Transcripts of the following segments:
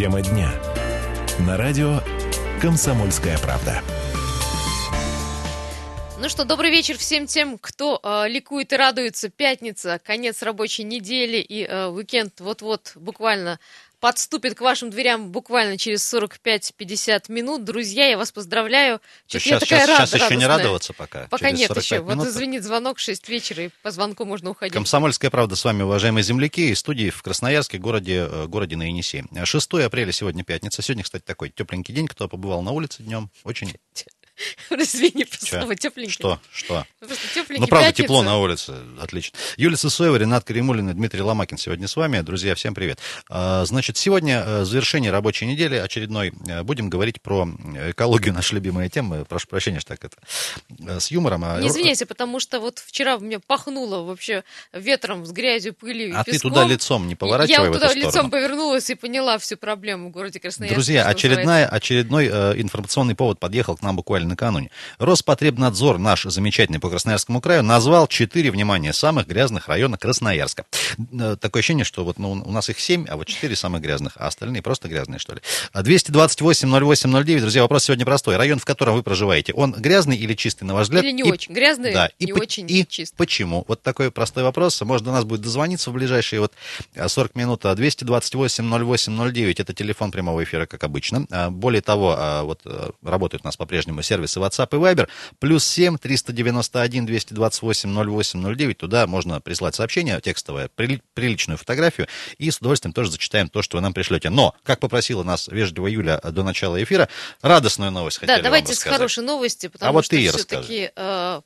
Тема дня. На радио «Комсомольская правда». Ну что, добрый вечер всем тем, кто э, ликует и радуется. Пятница, конец рабочей недели и э, уикенд вот-вот буквально подступит к вашим дверям буквально через 45-50 минут. Друзья, я вас поздравляю. Чуть сейчас, такая сейчас, рад, сейчас еще не радоваться пока. Пока нет еще. Минут. Вот звонит звонок 6 вечера, и по звонку можно уходить. Комсомольская правда с вами, уважаемые земляки, из студии в Красноярске, городе, э, городе на Енисей. 6 апреля сегодня пятница. Сегодня, кстати, такой тепленький день. Кто побывал на улице днем, очень Извини, просто тепленький. Что? Что? Просто тепленький. Ну, правда, пятница. тепло на улице. Отлично. Юлия Сысоева, Ренат Каримулин и Дмитрий Ломакин сегодня с вами. Друзья, всем привет. А, значит, сегодня э, завершение рабочей недели очередной. Э, будем говорить про экологию, наша любимая тема. Прошу прощения, что так это э, с юмором. А Не извиняйся, потому что вот вчера мне пахнуло вообще ветром с грязью, пылью А песком. ты туда лицом не поворачивай Я туда лицом сторону. повернулась и поняла всю проблему в городе Красноярск. Друзья, очередная, очередной э, информационный повод подъехал к нам буквально накануне. Роспотребнадзор, наш замечательный по Красноярскому краю, назвал четыре, внимание, самых грязных района Красноярска. Э, такое ощущение, что вот ну, у нас их семь, а вот четыре самых грязных, а остальные просто грязные, что ли. 228-08-09, друзья, вопрос сегодня простой. Район, в котором вы проживаете, он грязный или чистый, на ваш взгляд? Или не и, очень грязный, да, не и, очень и чистый. почему? Вот такой простой вопрос. Может, до нас будет дозвониться в ближайшие вот 40 минут. 228-08-09, это телефон прямого эфира, как обычно. А, более того, а, вот э, работают у нас по-прежнему сервисы WhatsApp и Viber. Плюс 7 391 228 08 09. Туда можно прислать сообщение текстовое, приличную фотографию, и с удовольствием тоже зачитаем то, что вы нам пришлете. Но, как попросила нас вежливо Юля до начала эфира, радостную новость хотели Да, давайте с хорошей новости, а потому вот что все-таки э,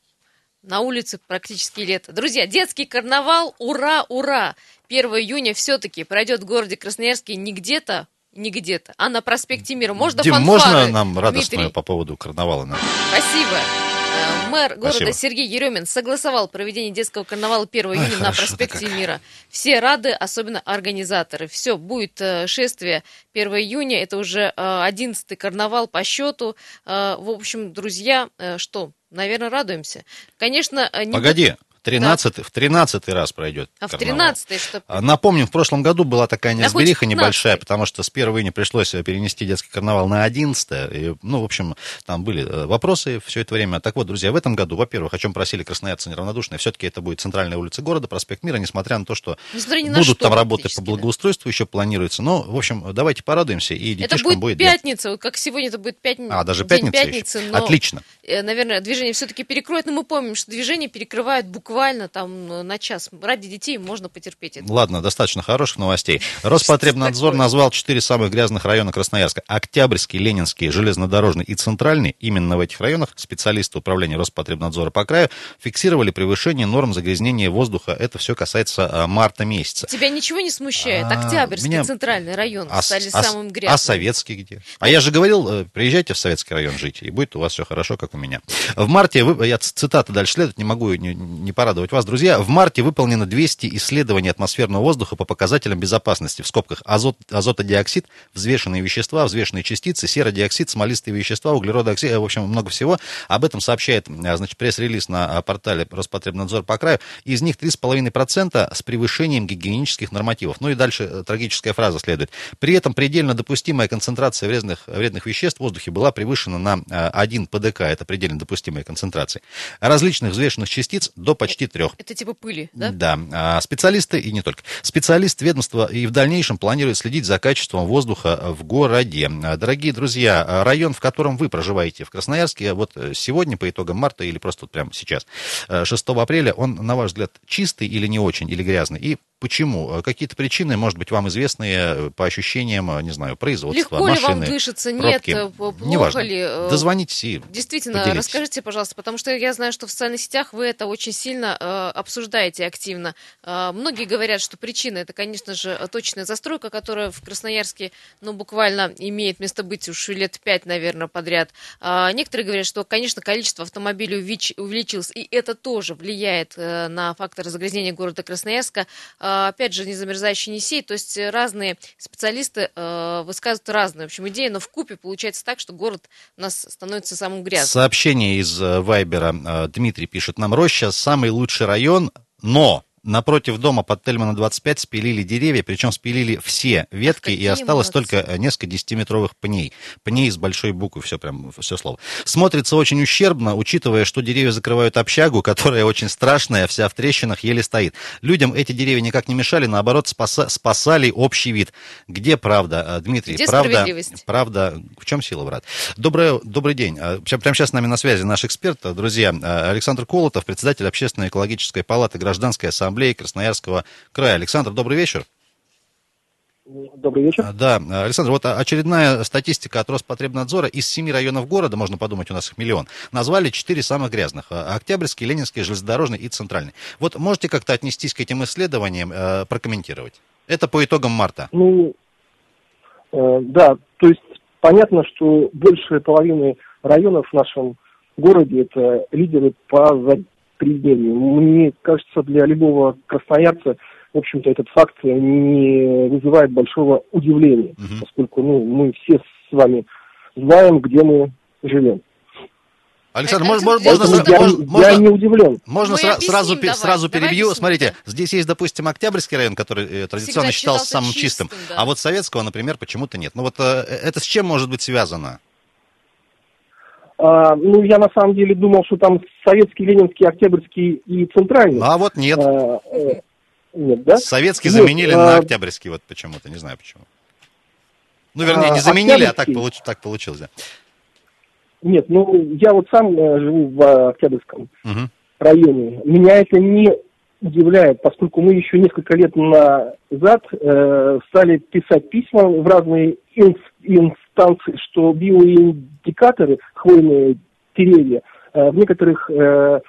на улице практически лето. Друзья, детский карнавал, ура, ура! 1 июня все-таки пройдет в городе Красноярске не где-то, не где-то, а на проспекте Мира. Можно Дим, фанфары, можно нам радостную Дмитрий? по поводу карнавала? Спасибо. Э, Мэр города Спасибо. Сергей Еремин согласовал проведение детского карнавала 1 июня Ой, на проспекте. Мира. Все рады, особенно организаторы. Все, будет э, шествие 1 июня. Это уже э, 11-й карнавал по счету. Э, в общем, друзья, э, что, наверное, радуемся. Конечно, э, не Погоди, 13, в 13 раз пройдет А в карнавал. 13-й что? А, Напомним, в прошлом году была такая неразбериха в 15-й. небольшая, потому что с 1 июня пришлось перенести детский карнавал на 11 и, Ну, в общем, там были э, вопросы все это время. Так вот, друзья, в этом году, во-первых, о чем просили красноярцы неравнодушные, все-таки это будет центральная улица города, проспект Мира, несмотря на то, что Несмотря ни на будут что там работы по практически, да. благоустройству еще планируется. Но, в общем, давайте порадуемся, и Это детишкам будет будет... пятница, вот как сегодня это будет пятница. А, даже пятница пятницы, еще? но, Отлично. э, наверное, движение все-таки перекроет, но мы помним, что движение перекрывают буквально там э, на час. Ради детей можно потерпеть это. Ладно, достаточно хороших новостей. Роспотребнадзор назвал четыре самых грязных района Красноярска. Октябрьский, Ленинский, Железнодорожный и Центральный. Именно в этих районах специалисты управления Роспотребнадзора по краю фиксировали превышение норм загрязнения воздуха. Это все касается а, марта месяца. Тебя ничего не смущает? А, Октябрьский меня- центральный район А, стали а- самым а грязным. советский где? А я же говорил, э, приезжайте в советский район жить, и будет у вас все хорошо, как у меня. В марте, вы- я ц- цитата дальше следует, не могу не, не порадовать вас, друзья. В марте выполнено 200 исследований атмосферного воздуха по показателям безопасности. В скобках азот, азотодиоксид, взвешенные вещества, взвешенные частицы, серодиоксид, смолистые вещества, углеродооксид, э, в общем, много всего. Об этом сообщает, э, значит, пресс-релиз на э, портале Роспотребнадзор по краю. Из них 3,5% с превышением гигиенических нормативов. Ну и дальше трагическая фраза следует. При этом предельно допустимая концентрация вредных, вредных веществ в воздухе была превышена на э, 1 ПДК, это предельно допустимая концентрация. Различных взвешенных частиц до почти трех. Это типа пыли, да? Да, а, специалисты и не только. Специалисты ведомства и в дальнейшем планируют следить за качеством воздуха в городе. Дорогие друзья, район, в котором вы проживаете в Красноярске, вот э, сегодня по итогам марта или просто вот прямо сейчас, э, 6 апреля, он, на ваш взгляд, чистый или не очень, или грязный? И Почему? Э, Какие-то причины, может быть, вам известные э, по ощущениям, э, не знаю, производства, Легко ли машины, вам дышится, нет, пробки. э, плохо Неважно. ли? э, Дозвонитесь и Действительно, поделитесь. расскажите, пожалуйста, потому что я знаю, что в социальных сетях вы это очень сильно э, обсуждаете активно. Э, многие говорят, что причина это, конечно же, точная застройка, которая в Красноярске, ну, буквально имеет место быть уж лет пять, наверное, подряд. А некоторые говорят, что, конечно, количество автомобилей увелич- увеличилось, и это тоже влияет э, на фактор загрязнения города Красноярска. А, опять же, незамерзающий Енисей, то есть разные специалисты э, высказывают разные, в общем, идеи, но в купе получается так, что город у нас становится самым грязным. Сообщение из э, Вайбера. Э, Дмитрий пишет нам, Роща самый лучший район, но напротив дома под Тельмана 25 спилили деревья, причем спилили все ветки, Ах, и осталось молодцы. только э, несколько десятиметровых пней. Пней с большой буквы, все прям, все слово. Смотрится очень ущербно, учитывая, что деревья закрывают общагу, которая очень страшная, вся в трещинах, еле стоит. Людям эти деревья никак не мешали, наоборот, спаса- спасали общий вид. Где правда, э, Дмитрий? Где правда, правда, в чем сила, брат? Доброе, добрый день. А, Прямо сейчас с нами на связи наш эксперт, друзья, а, Александр Колотов, председатель Общественной экологической палаты Гражданской ассамблеи Красноярского края. Александр, добрый вечер. Добрый вечер. А, Да, Александр, вот очередная статистика от Роспотребнадзора. Из семи районов города, можно подумать, у нас их миллион, назвали четыре самых грязных. А, Октябрьский, Ленинский, Железнодорожный и Центральный. Вот можете как-то отнестись к этим исследованиям, э, прокомментировать? Это по итогам марта. Ну, э, да, то есть понятно, что большая половина районов в нашем городе это лидеры по загрязнению. Мне кажется, для любого красноярца, в общем-то, этот факт не вызывает большого удивления, Мгм. поскольку ну, мы все с вами знаем, где мы живем. Александр, мож- Александр, можно, Поэтому сра- я, можно- я можно- не удивлен. Можно сра- объясним сразу, давай, сразу давай перебью. объясним, Смотрите, да. здесь есть, допустим, Октябрьский район, который э, традиционно Всегда считался считался самым чистым, чистым, да. а вот Советского, например, почему-то нет. Ну вот э, это с чем может быть связано? А, ну, я на самом деле думал, что там советский, ленинский, октябрьский и центральный. Ну а вот нет. А, э, нет, да? Советский Вот, заменили на а, Октябрьский, вот почему-то, не знаю почему. Ну, вернее, не А, заменили, а так, получ- так получилось, да. Нет, ну я вот сам э, живу в э, Октябрьском Мгм. районе. Меня это не удивляет, поскольку мы еще несколько лет назад э, стали писать письма в разные инс- инстанции, что биоиндикаторы, хвойные деревья, э, в некоторых э,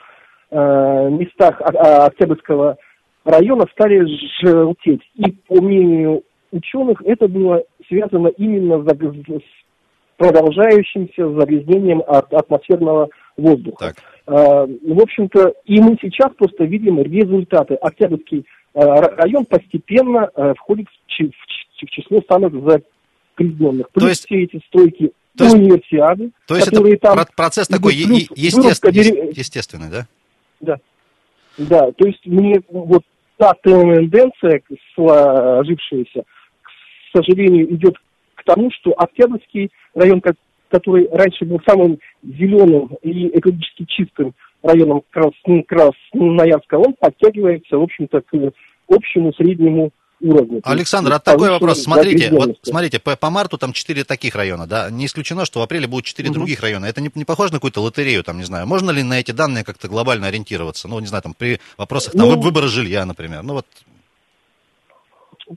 э, местах Октябрьского района стали желтеть. И по мнению ученых это было связано именно с продолжающимся загрязнением от атмосферного воздуха. Так. В общем-то, и мы сейчас просто видим результаты. Октябрьский ра- район постепенно входит в число самых загрязненных. Плюс есть- все эти стройки то есть- универсиады, То есть это которые там... про- процесс такой плюс е- естествен- вырубка естественный, да? Да. Да, то есть мне вот та тенденция, сложившаяся, к сожалению, идет к тому, что Октябрьский район, ко- который раньше был самым зеленым и экологически чистым районом Красн- Красноярска, он подтягивается, в общем-то, к общему среднему есть Александр, а такой вопрос. Смотрите, вот смотрите, по, по марту там четыре таких района, да? Не исключено, что в апреле будут четыре Мгм. других района. Это не, не похоже на какую-то лотерею, там, не знаю. Можно ли на эти данные как-то глобально ориентироваться? Ну, не знаю, там, при вопросах там, Ну- вы- выбора жилья, например. Ну, вот,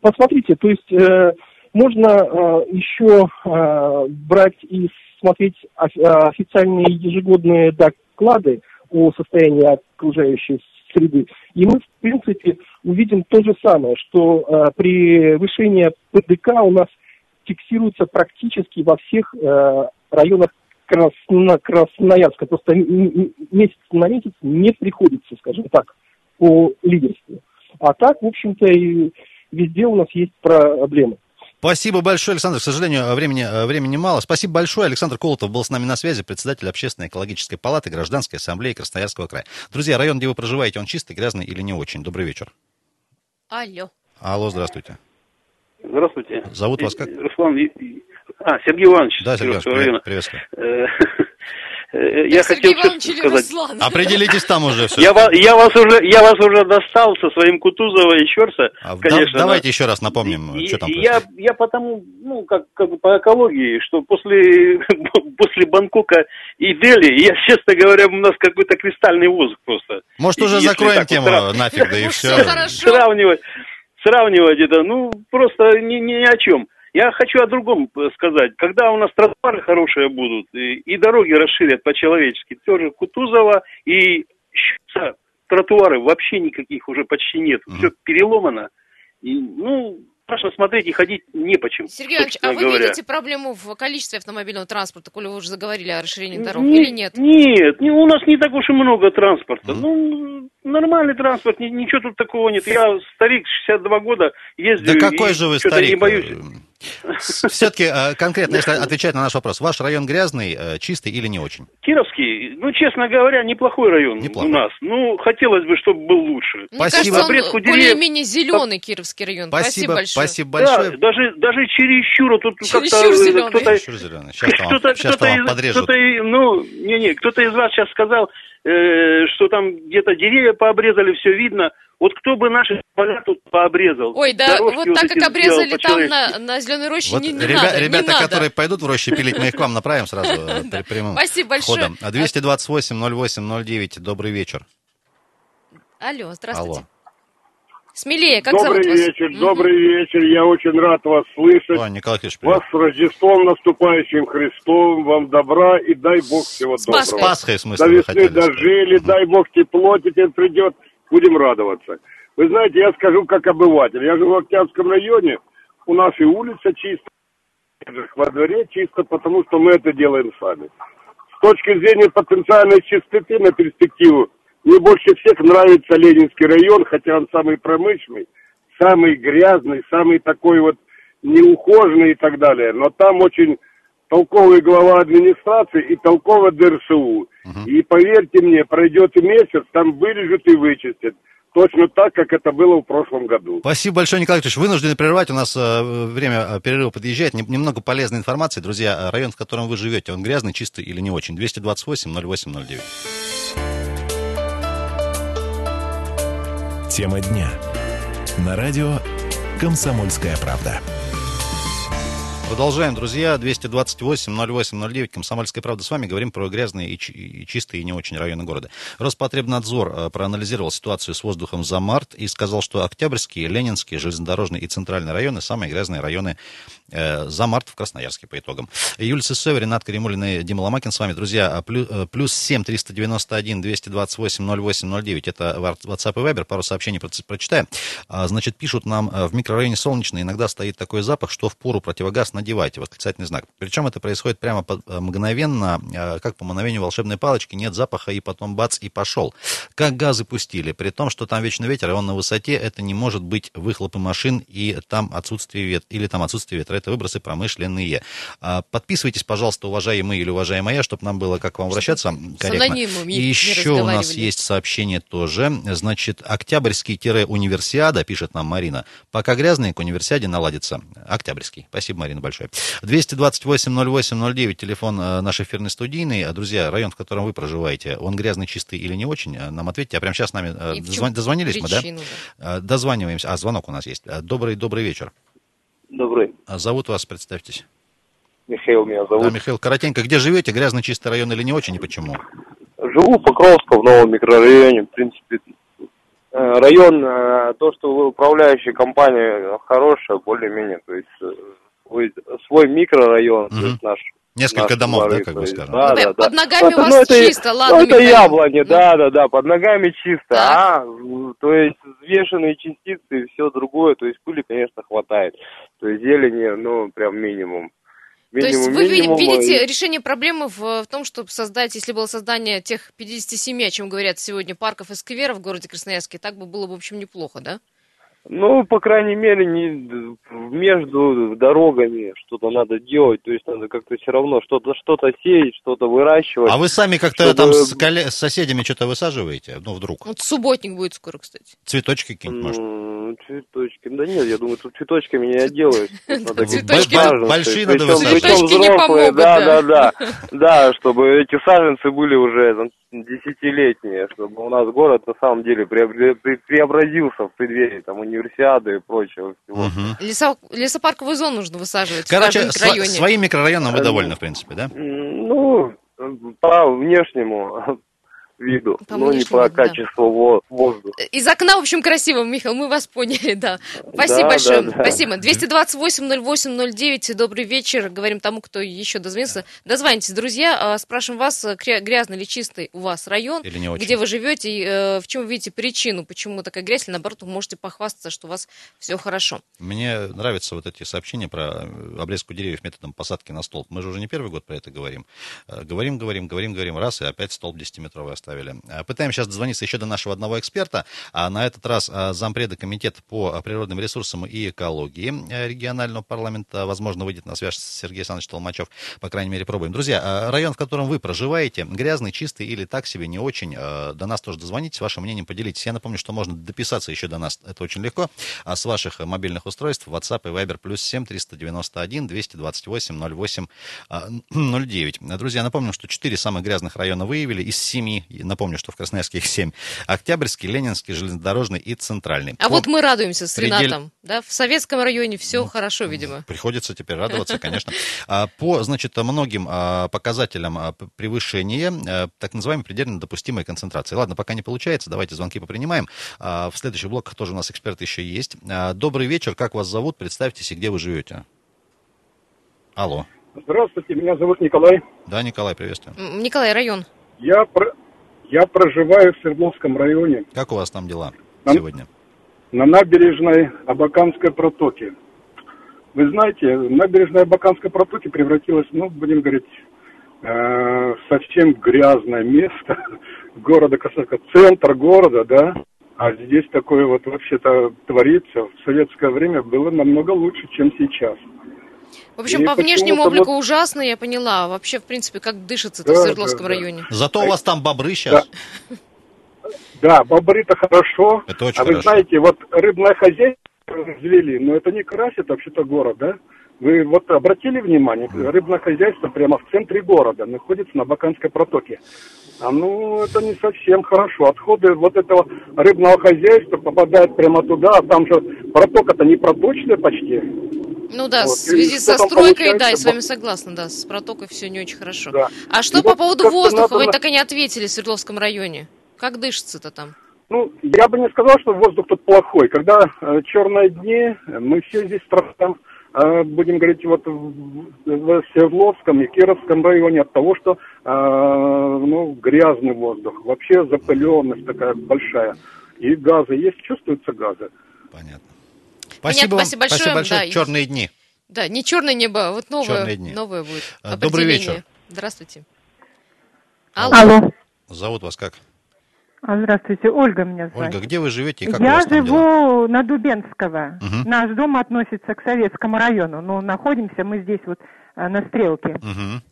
посмотрите, то есть э, можно э, еще э, брать и смотреть э, официальные ежегодные доклады о состоянии окружающей среды. И мы, в принципе, увидим то же самое, что э, превышение ПДК у нас фиксируется практически во всех э, районах Красно- Красноярска. Просто месяц на месяц не приходится, скажем так, по лидерству. А так, в общем-то, и везде у нас есть проблемы. Спасибо большое, Александр. К сожалению, времени, э, времени мало. Спасибо большое. Александр Колотов был с нами на связи, председатель Общественной экологической палаты Гражданской ассамблеи Красноярского края. Друзья, район, где вы проживаете, он чистый, грязный или не очень? Добрый вечер. Алло. Алло, здравствуйте. Здравствуйте. Зовут вас как? Руслан... А, Сергей Иванович. Да, Сергей Иванович, района. приветствую. Э, Я Сергей хотел Иванович или сказать. Руслан? Определитесь там уже все. Я, ва- я, вас уже, я вас уже достал со своим Кутузова и Щерса, А, да- конечно. давайте да. еще раз напомним, И- что там и я, я потому, ну, как, как бы по экологии, что после, после Бангкока и Дели, я, честно говоря, у нас какой-то кристальный воздух просто. Может, уже Если закроем вот тему сра- нафиг, да и все. Сравнивать, сравнивать это, ну, просто ни, ни о чем. Я хочу о другом э, сказать. Когда у нас тротуары хорошие будут и, и дороги расширят по-человечески, тоже Кутузова и Щуца, тротуары вообще никаких уже почти нет. Мгм. Все переломано. И, ну, страшно смотреть и ходить не почем. Сергей Иванович, а вы говоря. видите проблему в количестве автомобильного транспорта, коли вы уже заговорили о расширении дорог, Не- или нет? Нет, не- у нас не так уж и много транспорта. Мгм. Ну, нормальный транспорт, ни- ничего тут такого нет. Я старик, 62 года, ездил. Да какой и же вы что-то старик? не боюсь. Все-таки конкретно, если отвечать на наш вопрос, ваш район грязный, э, чистый или не очень? Кировский, ну, честно говоря, неплохой район Неплохой. у нас. Ну, хотелось бы, чтобы был лучше. Мне Спасибо. кажется, он деревьев. более-менее зеленый Кировский район. Спасибо, Спасибо, большое. спасибо большое. Да, даже, даже чересчур тут Чересчур как-то э, кто-то... Чур зеленый. Сейчас вам, Кто-то, сейчас кто-то, вам подрежут. кто-то, ну, не-не, кто-то из вас сейчас сказал, э, что там где-то деревья пообрезали, все видно. Вот кто бы наши поля тут пообрезал? Ой, да, Дорожки вот так эти как обрезали там на, на Зеленой роще, Вот не, не ребя- надо, ребята, не надо. которые пойдут в роще пилить, мы их к вам направим сразу э, при- прямым Спасибо большое. ходом. А 228 08 09, добрый вечер. Алло, здравствуйте. Алло. Смелее, как добрый зовут вас? вечер, добрый вечер. Я очень рад вас слышать. О, Николай Кириллович, Вас с Рождеством наступающим Христом, вам добра и дай Бог всего С доброго. Пасхой. С Пасхой, в смысле, До весны дожили, сказать. дай Бог тепло теперь придет, будем радоваться. Вы знаете, я скажу как обыватель. Я живу в Октябрьском районе, у нас и улица чистая, во дворе чисто, потому что мы это делаем сами. С точки зрения потенциальной чистоты на перспективу, мне больше всех нравится Ленинский район, хотя он самый промышленный, самый грязный, самый такой вот неухоженный и так далее. Но там очень толковый глава администрации и толковый ДРСУ. И поверьте мне, пройдет месяц, там вырежут и вычистят. Точно так, как это было в прошлом году. Спасибо большое, Николай Викторович. Вынуждены прервать. У нас э, время э, перерыва подъезжает. Нем- Немного полезной информации. Друзья, э, район, в котором вы живете, он грязный, чистый или не очень? 228 08 09. Тема дня. На радио «Комсомольская правда». Продолжаем, друзья. 228 08 09. Комсомольская правда с вами. Говорим про грязные и, чи- и чистые и не очень районы города. Роспотребнадзор э, проанализировал ситуацию с воздухом за март и сказал, что Октябрьские, Ленинские, Железнодорожные и Центральные районы самые грязные районы э, за март в Красноярске по итогам. Юлия Сысоева, Ренат Каримулин и Дима Ломакин с вами. Друзья, а э, плюс 7 391 228 08 09. Это WhatsApp и Viber. Пару сообщений прочитаем. А, Значит, пишут нам, э, в микрорайоне Солнечный иногда стоит такой запах, что в пору противогаз надевайте. Восклицательный знак. Причем это происходит прямо по- э, мгновенно, э, как по мановению волшебной палочки. Нет запаха, и потом бац, и пошел. Как газы пустили. При том, что там вечный ветер, и он на высоте, это не может быть выхлопы машин, и там отсутствие ветра, или там отсутствие ветра. Это выбросы промышленные. А, Подписывайтесь, пожалуйста, уважаемые или уважаемая, чтобы нам было как к вам обращаться корректно. И еще у нас есть сообщение тоже. Значит, Октябрьский-Универсиада, пишет нам Марина. Пока грязные, к универсиаде наладится. Октябрьский. Спасибо, Марина, большое. 228-08-09, телефон э, наш эфирный студийный. А, Друзья, район, в котором вы проживаете, он грязный, чистый или не очень? Э, Нам ответьте. А прямо сейчас с нами э, дозвон- дозвонились мы, да? причину, Э, Дозваниваемся. А, звонок у нас есть. Добрый, добрый вечер. Добрый. А, Зовут вас, представьтесь. Михаил меня зовут. Да, Михаил, коротенько, где живете? Грязный, чистый район или не очень, и почему? Живу в Покровском, в новом микрорайоне. В принципе, район, то, что вы управляющая компания хорошая, более-менее. То есть э, свой, микрорайон, Мгм. то есть наш Несколько наши домов, да, дворы, как то бы скажем. Да, Ну, да, да. под ногами у Это, вас ну, это- чисто, ладно, Ну, это Михаил. яблони, Ну. да, да, да, под ногами чисто. Так. А, то есть взвешенные частицы и все другое, то есть пыли, конечно, хватает. То есть зелени, ну, прям минимум. То есть Минимум, вы ви- минимум, видите и- решение проблемы в, в том, чтобы создать, если было создание тех 57, о чем говорят сегодня, парков и скверов в городе Красноярске, так бы было бы, в общем, неплохо, да? Ну, по крайней мере, не между дорогами что-то надо делать, то есть надо как-то все равно что-то что-то сеять, что-то выращивать. А вы сами как-то Чтобы- там с, колле- с соседями что-то высаживаете? Ну, вдруг. Вот субботник будет скоро, кстати. Цветочки какие-нибудь, может? Цветочки. Да нет, я думаю, тут цветочками не отделаюсь. Цветочки- Большие надо высаживать. Цветочки не помогут, да, да. да, да. Да, чтобы эти саженцы были уже там, десятилетние, чтобы у нас город на самом деле преобразился в преддверии там универсиады и прочего всего. Мгм. Лесо- лесопарковую зону нужно высаживать Короче, в микрорайоне. своим микрорайоном вы Э, довольны, в принципе, да? Ну, по внешнему виду, По но не по виду, да. качеству во- воздуха. Из окна, в общем, красиво, Михаил, мы вас поняли, да. Спасибо Да, большое. да, да. Спасибо. 228-08-09, добрый вечер. Говорим тому, кто еще дозвонился. Дозвонитесь, друзья. А, Спрашиваем вас, э, грязный или чистый у вас район, Или не очень? где вы живете, и э, в чем вы видите причину, почему такая грязь, или наоборот, вы можете похвастаться, что у вас все хорошо. Мне нравятся вот эти сообщения про э, обрезку деревьев методом посадки на столб. Мы же уже не первый год про это говорим. Говорим, говорим, говорим, говорим, раз, и опять столб 10-метровый остается. Оставили. А, Пытаемся сейчас дозвониться еще до нашего одного эксперта, а на этот раз а, зампреда комитета по а, природным ресурсам и экологии регионального парламента, возможно, выйдет на связь Сергей Александрович Толмачев, по крайней мере, пробуем. Друзья, район, в котором вы проживаете, грязный, чистый или так себе, не очень, до нас тоже дозвонитесь, вашим мнением поделитесь. Я напомню, что можно дописаться еще до нас, это очень легко, а с ваших мобильных устройств WhatsApp и Viber плюс 7 391 228 08 а, 09. Друзья, напомню, что четыре самых грязных района выявили из семи. И Напомню, что в Красноярске их семь. Октябрьский, Ленинский, Железнодорожный и Центральный. А По- вот мы радуемся с предель- Ренатом. Да? В советском районе все хорошо, видимо. Приходится теперь радоваться, конечно. А, По, значит, многим а, показателям а, превышения так называемой предельно допустимой концентрации. Ладно, пока не получается, давайте звонки попринимаем. В следующих блоках тоже у нас эксперты еще есть. Добрый вечер, как вас зовут? Представьтесь и где вы живете. Алло. Здравствуйте, меня зовут Николай. Да, Николай, приветствую. Николай, район. Я, про- я проживаю в Свердловском районе Как у вас там дела Там- сегодня? на набережной Абаканской протоки. Вы знаете, набережная Абаканской протоки превратилась, ну, будем говорить, э, совсем грязное место города Красноярска, центр города, да. А здесь такое вот вообще-то творится. В советское время было намного лучше, чем сейчас. В общем, И по внешнему облику вот- ужасно, я поняла. А Вообще, в принципе, как дышится-то в Да, Свердловском да, да. районе. Зато у вас там бобры сейчас. Да, бобры-то хорошо. Это очень а вы хорошо. знаете, вот рыбное хозяйство развели, но это не красит вообще-то город, да? Вы вот обратили внимание, рыбное хозяйство прямо в центре города находится на Баканской протоке. А ну, это не совсем хорошо. Отходы вот этого рыбного хозяйства попадают прямо туда, а там же протока-то не проточная почти. Ну да, Вот, в связи и со стройкой, да, я с вами согласна, да, с протокой все не очень хорошо. Да. А что И по вот поводу воздуха? надо Вы так и не ответили в Свердловском районе. Как дышится-то там? Ну, я бы не сказал, что воздух тут плохой. Когда э, черные дни, мы все здесь страдаем, э, будем говорить, вот в, в Свердловском и Кировском районе от того, что, э, ну, грязный воздух, вообще запыленность такая большая. И газы есть, чувствуются газы. Понятно. Спасибо вам. спасибо большое, большое. да, Черные дни. Да, не черное небо, а вот новое, новое будет. А, добрый вечер. Здравствуйте. Алло. Алло. Зовут вас как? А, Здравствуйте, Ольга меня зовут. Ольга, где вы живете и как Я живу дела? на Дубенского. Мгм. Наш дом относится к советскому району, но находимся мы здесь вот на Стрелке. Мгм.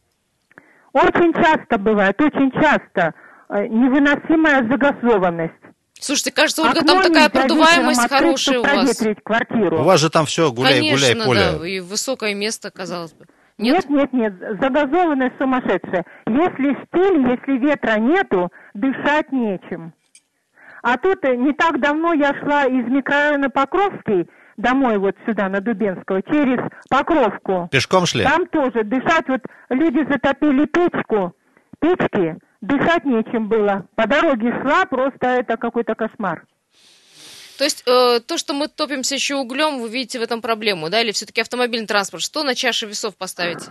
Очень часто бывает, очень часто э, невыносимая загазованность. Слушайте, кажется, Ольга, Окно там такая продуваемость открыть, хорошая у вас. квартиру. У вас же там все гуляй, Конечно, гуляй, поле. да, и высокое место, казалось бы. Нет? Нет, нет, нет, загазованность сумасшедшая. Если штиль, если ветра нету, дышать нечем. А тут э, не так давно я шла из микрорайона Покровский домой вот сюда, на Дубенского, через Покровку. Пешком шли? Там тоже дышать, вот люди затопили печку, печки, дышать нечем было. По дороге шла, просто это какой-то кошмар. То есть э, то, что мы топимся еще углем, вы видите в этом проблему, да? Или все-таки автомобильный транспорт? Что на чаше весов поставить?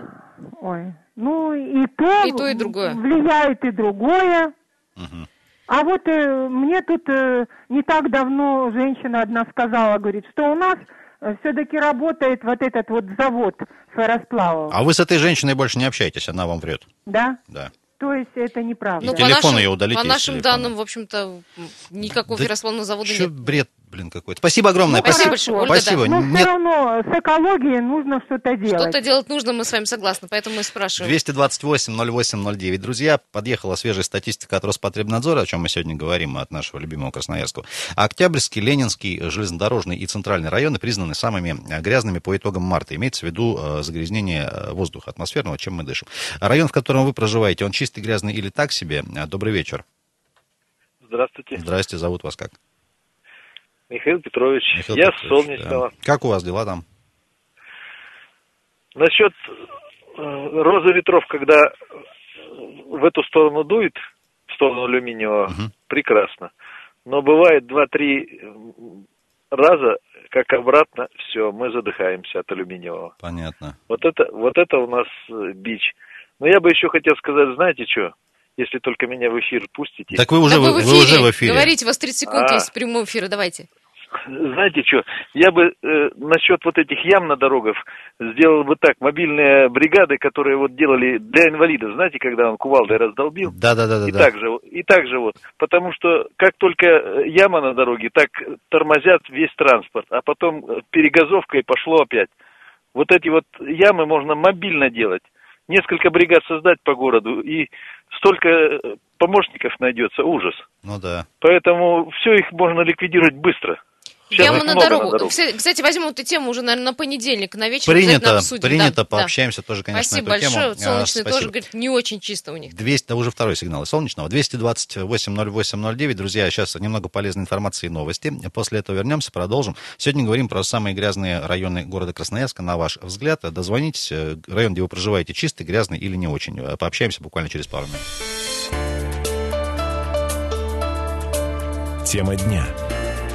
Ой, ну и то, И то, и другое. влияет и другое. Мгм. А вот э, мне тут э, не так давно женщина одна сказала, говорит, что у нас все-таки работает вот этот вот завод ферросплавов, А вы с этой женщиной больше не общаетесь, она вам врет. да? Да. То есть это неправда. И телефон ее удалите по нашим данным, в общем-то, никакого Да ферросплавного завода нет. бред, блин, какой-то. Спасибо огромное. Ну, спасибо большое, Ольга, Спасибо. Но Нет. все равно с экологией нужно что-то делать. Что-то делать нужно, мы с вами согласны, поэтому мы спрашиваем. 228-08-09. Друзья, подъехала свежая статистика от Роспотребнадзора, о чем мы сегодня говорим от нашего любимого Красноярского. Октябрьский, Ленинский, железнодорожный и центральный районы признаны самыми э, грязными по итогам марта. Имеется в виду э, загрязнение э, воздуха атмосферного, чем мы дышим. Район, в котором вы проживаете, он чистый, грязный или так себе? Добрый вечер. Здравствуйте, Здрасте, зовут вас как? Михаил Петрович. Михаил я Петрович, Солнечного. да. Как у вас дела там? Насчет э, розы ветров, когда в эту сторону дует, в сторону алюминиевого, Мгм. прекрасно. Но бывает два-три раза, как обратно, все, мы задыхаемся от алюминиевого. Понятно. Вот это, вот это у нас э, бич. Но я бы еще хотел сказать, знаете что, если только меня в эфир пустите. Так вы уже, Да вы, в вы уже в эфире. эфире. Говорите, у вас 30 секунд А. есть прямого эфира, давайте. знаете что, я бы э, насчет вот этих ям на дорогах сделал бы так, мобильные бригады, которые вот делали для инвалидов, знаете, когда он кувалдой раздолбил? Да, да, да, да. И да. так же, и так же вот, потому что как только э, яма на дороге, так тормозят весь транспорт, а потом э, перегазовкой пошло опять. Вот эти вот ямы можно мобильно делать. Несколько бригад создать по городу, и столько э, помощников найдется, ужас. Ну да. Поэтому все их можно ликвидировать быстро. Сейчас Яму их на дорогу. дорогу. Кстати, возьмем эту тему уже, наверное, на понедельник, на вечер. Принято, обсудим. принято, Да, да. пообщаемся тоже, конечно, Спасибо на эту большое. тему. Вот Солнечный А, тоже, говорит, не очень чисто у них. 200, да уже второй сигнал из солнечного. 228-08-09. Друзья, сейчас немного полезной информации и новости. После этого вернемся, продолжим. Сегодня говорим про самые грязные районы города Красноярска. На ваш взгляд, дозвонитесь. Э, Район, где вы проживаете, чистый, грязный или не очень. Э, Пообщаемся буквально через пару минут. Тема дня.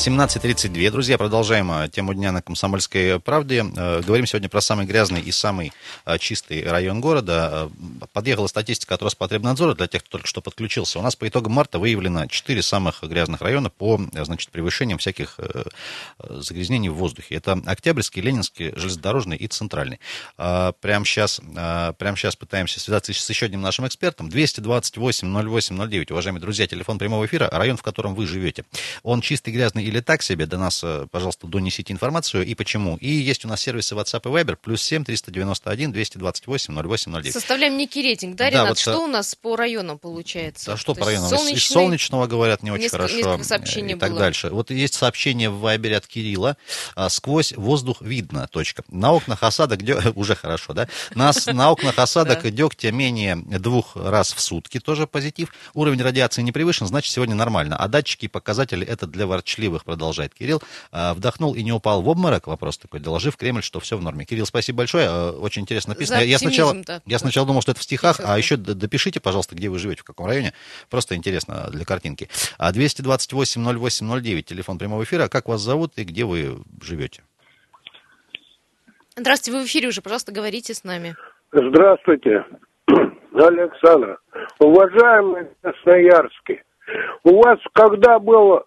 17.32. Друзья, продолжаем э, тему дня на «Комсомольской правде». Э, Говорим сегодня про самый грязный и самый э, чистый район города. Подъехала статистика от Роспотребнадзора для тех, кто только что подключился. У нас по итогам марта выявлено 4 самых грязных района по значит, превышениям всяких загрязнений в воздухе. Это Октябрьский, Ленинский, Железнодорожный и Центральный. Прямо сейчас, прямо сейчас пытаемся связаться с еще одним нашим экспертом. 228-08-09. Уважаемые друзья, телефон прямого эфира, район, в котором вы живете. Он чистый, грязный или так себе, до нас, э, пожалуйста, донесите информацию и почему. И есть у нас сервисы WhatsApp и Viber, плюс 7 391 228 08 09. Составляем некий рейтинг, да, Да, Ренат? вот, что э, у нас по районам получается? А что То по районам? Из- Из солнечный- солнечного говорят не очень Несколько- хорошо. несколько сообщений И так было. дальше. Вот есть сообщение в Вайбере от Кирилла. А, Сквозь воздух видно. Точка. На окнах осадок уже хорошо, да? Нас на окнах осадок дегтя менее двух раз в сутки, тоже позитив. Уровень радиации не превышен, значит, сегодня нормально. А датчики и показатели это для ворчливых, продолжает Кирилл. А, Вдохнул и не упал в обморок. Вопрос такой, доложив Кремль, что все в норме. Кирилл, спасибо большое. А, Очень интересно написано. За Я сначала, да. я сначала думал, что это в стихах, Ничего а еще допишите, пожалуйста, где вы живете, в каком районе. Просто интересно для картинки. А 228-08-09, телефон прямого эфира. Как вас зовут и где вы живете? Здравствуйте, вы в эфире уже, пожалуйста, говорите с нами. Здравствуйте, Александр. Уважаемый Красноярский, у вас когда было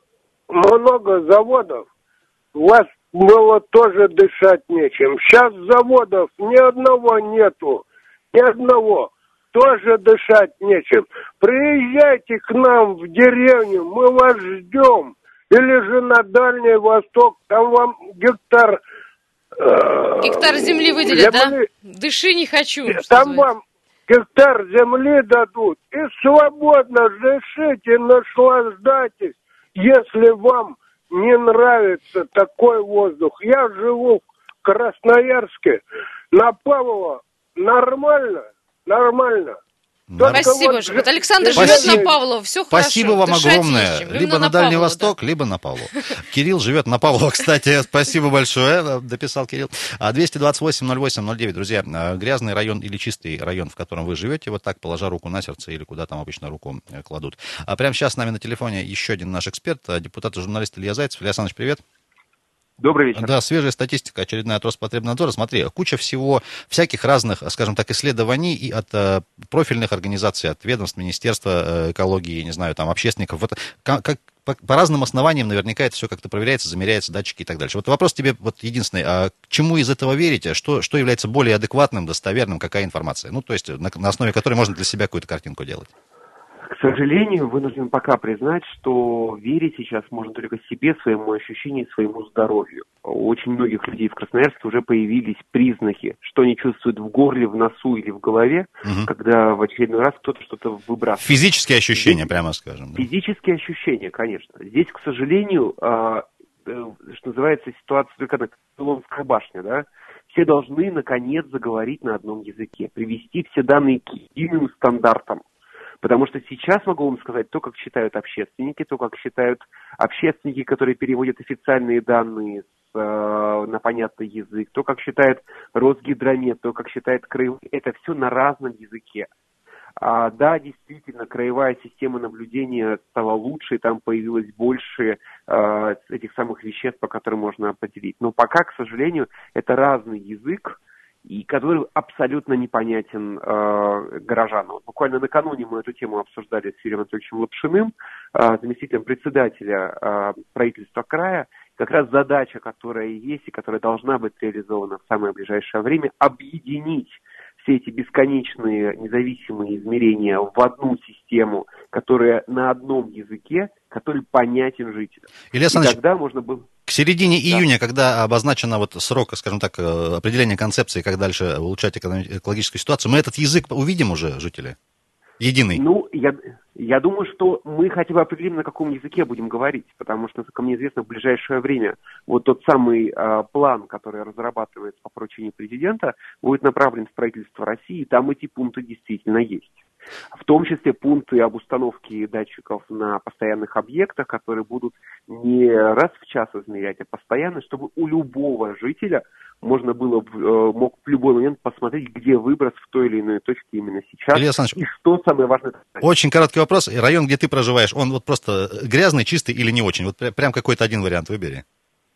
много заводов, у вас было тоже дышать нечем. Сейчас заводов ни одного нету, ни одного. Тоже дышать нечем. Приезжайте к нам в деревню, мы вас ждем. Или же на Дальний Восток, там вам гектар... э, Гектар земли выделят, да? земли. Дыши не хочу. Там вам гектар земли дадут. И свободно дышите, наслаждайтесь, если вам не нравится такой воздух. Я живу в Красноярске, на Павлова. Нормально, нормально. Только Спасибо вот Вот Александр Спасибо. живет на Павлова, все хорошо. Спасибо вам дышать не огромное. Либо Именно на Дальний Павлова, да. Восток, либо на Павлова. Кирилл живет на Павлова, кстати. Спасибо большое, дописал Кирилл. А 228-08-09, друзья, а, грязный район или чистый район, в котором вы живете, вот так, положа руку на сердце или куда там обычно руку э, кладут. А прямо сейчас с нами на телефоне еще один наш эксперт, а, депутат и журналист Илья Зайцев. Илья Александрович, привет. Добрый вечер. Да, свежая статистика очередная от Роспотребнадзора. Смотри, куча всего, всяких разных, скажем так, исследований и от э, профильных организаций, от ведомств, Министерства э, экологии, не знаю, там, общественников. Вот как, по, по разным основаниям наверняка это все как-то проверяется, замеряется, датчики и так дальше. Вот вопрос тебе вот единственный, а к чему из этого верите? Что, что является более адекватным, достоверным, какая информация? Ну, то есть на, на основе которой можно для себя какую-то картинку делать. К сожалению, вынужден пока признать, что верить сейчас можно только себе, своему ощущению, своему здоровью. У очень многих людей в Красноярске уже появились признаки, что они чувствуют в горле, в носу или в голове, Мгм. когда в очередной раз кто-то что-то выбрасывает. Физические ощущения, прямо скажем. да. Физические ощущения, конечно. Здесь, к сожалению, а, э, что называется, ситуация только на Крыловская башня, да? Все должны, наконец, заговорить на одном языке, привести все данные к единым стандартам. Потому что сейчас могу вам сказать то, как считают общественники, то, как считают общественники, которые переводят официальные данные с, э, на понятный язык, то, как считает Росгидромет, то, как считает Краевой. Это все на разном языке. А, да, действительно, краевая система наблюдения стала лучше, там появилось больше э, этих самых веществ, по которым можно определить. Но пока, к сожалению, это разный язык, и который абсолютно непонятен э, горожанам. Буквально накануне мы эту тему обсуждали с Юрием Анатольевичем Лапшиным, э, заместителем председателя э, правительства края. Как раз задача, которая есть и которая должна быть реализована в самое ближайшее время, объединить все эти бесконечные независимые измерения в одну систему, которая на одном языке, который понятен жителям. Илья и тогда можно было... К середине да. июня, когда обозначено вот срок, скажем так, э, определения концепции, как дальше улучшать экологическую ситуацию, мы этот язык увидим уже, жители? Единый? Ну, я, я думаю, что мы хотя бы определим, на каком языке будем говорить, потому что, как мне известно, в ближайшее время вот тот самый э, план, который разрабатывается по поручению президента, будет направлен в правительство России, и там эти пункты действительно есть. В том числе пункты об установке датчиков на постоянных объектах, которые будут не раз в час измерять, а постоянно, чтобы у любого жителя можно было, э, мог в любой момент посмотреть, где выброс в той или иной точке именно сейчас. Илья и что самое важное. Очень короткий вопрос. Район, где ты проживаешь, он вот просто грязный, чистый или не очень? Вот прям какой-то один вариант выбери.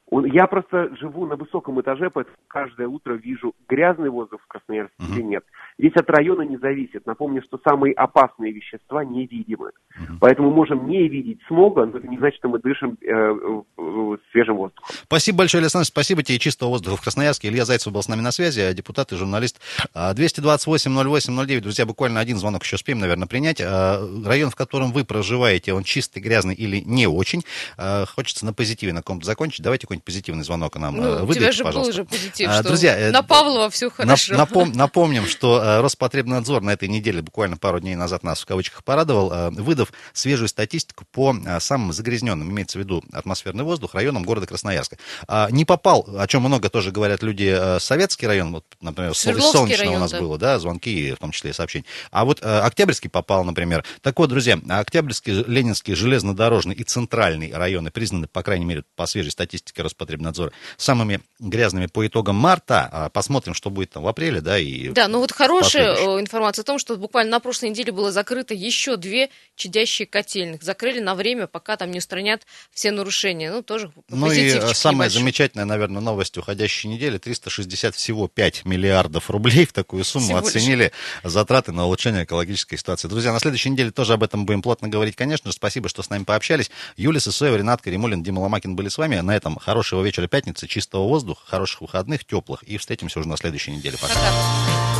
Я просто живу на высоком этаже, поэтому каждое утро вижу грязный воздух в Красноярске uh-huh. или нет. Здесь от района не зависит. Напомню, что самые опасные вещества невидимы. Uh-huh. Поэтому можем не видеть смога, но это не значит, что мы дышим э, э, свежим воздухом. Спасибо большое, Александр. Спасибо тебе. Чистого воздуха в Красноярске. Илья Зайцев был с нами на связи, а депутат и журналист. 228-08-09. Друзья, буквально один звонок еще успеем, наверное, принять. А, район, в котором вы проживаете, он чистый, грязный или не очень. А, хочется на позитиве на ком-то закончить. Давайте какой-нибудь позитивный звонок нам ну, выдайте, у тебя же пожалуйста. был уже позитив, а, Друзья, э, на Павлова все хорошо. Напом, напомним, что э, Роспотребнадзор на этой неделе, буквально пару дней назад нас в кавычках порадовал, э, выдав свежую статистику по самым загрязненным, имеется в виду атмосферный воздух, районам города Красноярска. А, не попал, о чем много тоже говорят люди, Советский район, вот, например, Солнечный район, у нас да. было, да, звонки, в том числе и сообщения. А вот Октябрьский попал, например. Так вот, друзья, Октябрьский, Ленинский, железнодорожный и центральный районы признаны, по крайней мере, по свежей статистике Роспотребнадзора, самыми грязными по итогам марта. А посмотрим, что будет там в апреле, да, и... Да, ну вот хорошая э, информация о том, что буквально на прошлой неделе было закрыто еще две чадящие котельных. Закрыли на время, пока там не устранят все нарушения. Ну, тоже Ну и самая небольшой. замечательная, наверное, новость уходящей недели. 360 всего 5 миллиардов рублей в такую сумму всего оценили лишь. затраты на улучшение экологической ситуации. Друзья, на следующей неделе тоже об этом будем плотно говорить, конечно же. Спасибо, что с нами пообщались. Юлия Сысоева, Ренат Каримулин, Дима Ломакин были с вами. На этом хорошего вечера пятницы, чистого воздуха, хороших выходных, теплых. И встретимся уже на следующей неделе. Пока. Пока.